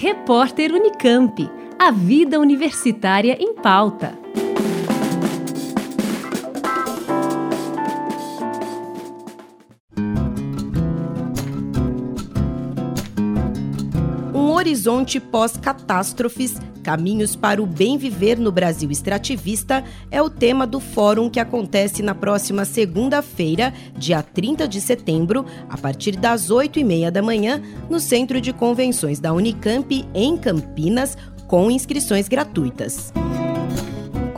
Repórter Unicamp. A vida universitária em pauta. Um horizonte pós-catástrofes Caminhos para o Bem Viver no Brasil Extrativista é o tema do fórum que acontece na próxima segunda-feira, dia 30 de setembro, a partir das 8 e meia da manhã, no Centro de Convenções da Unicamp, em Campinas, com inscrições gratuitas.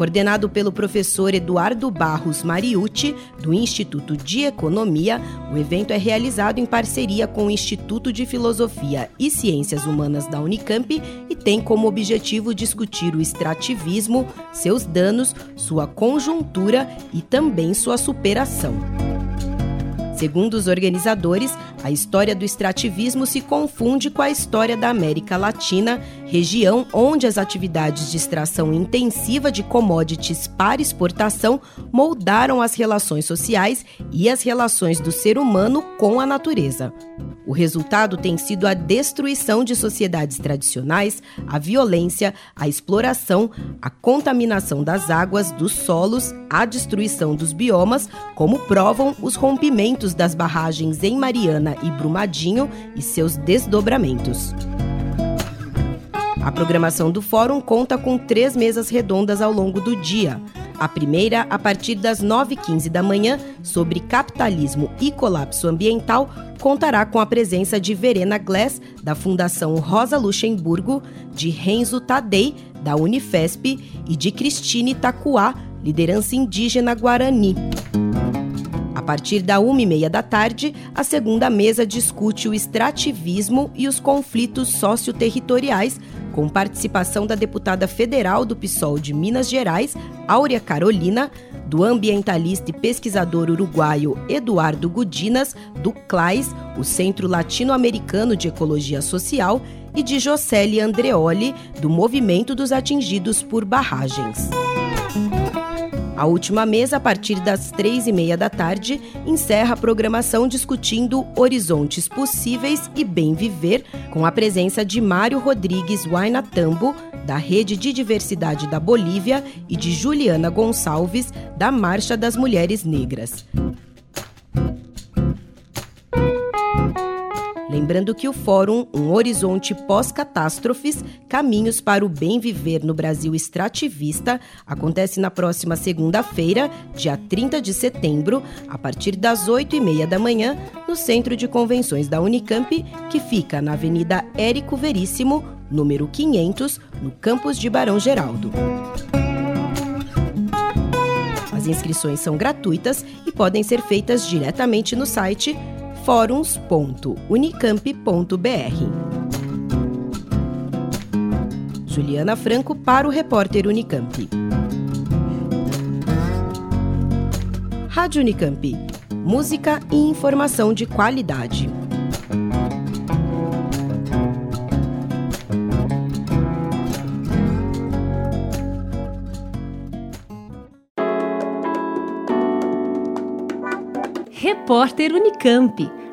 Coordenado pelo professor Eduardo Barros Mariucci, do Instituto de Economia, o evento é realizado em parceria com o Instituto de Filosofia e Ciências Humanas da Unicamp e tem como objetivo discutir o extrativismo, seus danos, sua conjuntura e também sua superação. Segundo os organizadores, a história do extrativismo se confunde com a história da América Latina, região onde as atividades de extração intensiva de commodities para exportação moldaram as relações sociais e as relações do ser humano com a natureza. O resultado tem sido a destruição de sociedades tradicionais, a violência, a exploração, a contaminação das águas, dos solos, a destruição dos biomas, como provam os rompimentos das barragens em Mariana e Brumadinho e seus desdobramentos. A programação do fórum conta com três mesas redondas ao longo do dia. A primeira, a partir das 9h15 da manhã, sobre capitalismo e colapso ambiental, contará com a presença de Verena Glass, da Fundação Rosa Luxemburgo, de Renzo Tadei, da Unifesp, e de Cristine Tacuá, liderança indígena Guarani. A partir da uma e meia da tarde, a segunda mesa discute o extrativismo e os conflitos socioterritoriais, com participação da deputada federal do PSOL de Minas Gerais, Áurea Carolina, do ambientalista e pesquisador uruguaio Eduardo Gudinas, do CLAIS, o Centro Latino-Americano de Ecologia Social, e de Jocely Andreoli, do Movimento dos Atingidos por Barragens. A última mesa, a partir das três e meia da tarde, encerra a programação discutindo horizontes possíveis e bem viver, com a presença de Mário Rodrigues Wainatambo, da Rede de Diversidade da Bolívia, e de Juliana Gonçalves, da Marcha das Mulheres Negras. Lembrando que o Fórum Um Horizonte Pós-Catástrofes Caminhos para o Bem Viver no Brasil Extrativista acontece na próxima segunda-feira, dia 30 de setembro, a partir das 8 e meia da manhã, no Centro de Convenções da Unicamp, que fica na Avenida Érico Veríssimo, número 500, no campus de Barão Geraldo. As inscrições são gratuitas e podem ser feitas diretamente no site fóruns.unicamp.br. Juliana Franco para o repórter Unicamp. Rádio Unicamp. Música e informação de qualidade. Repórter Unicamp.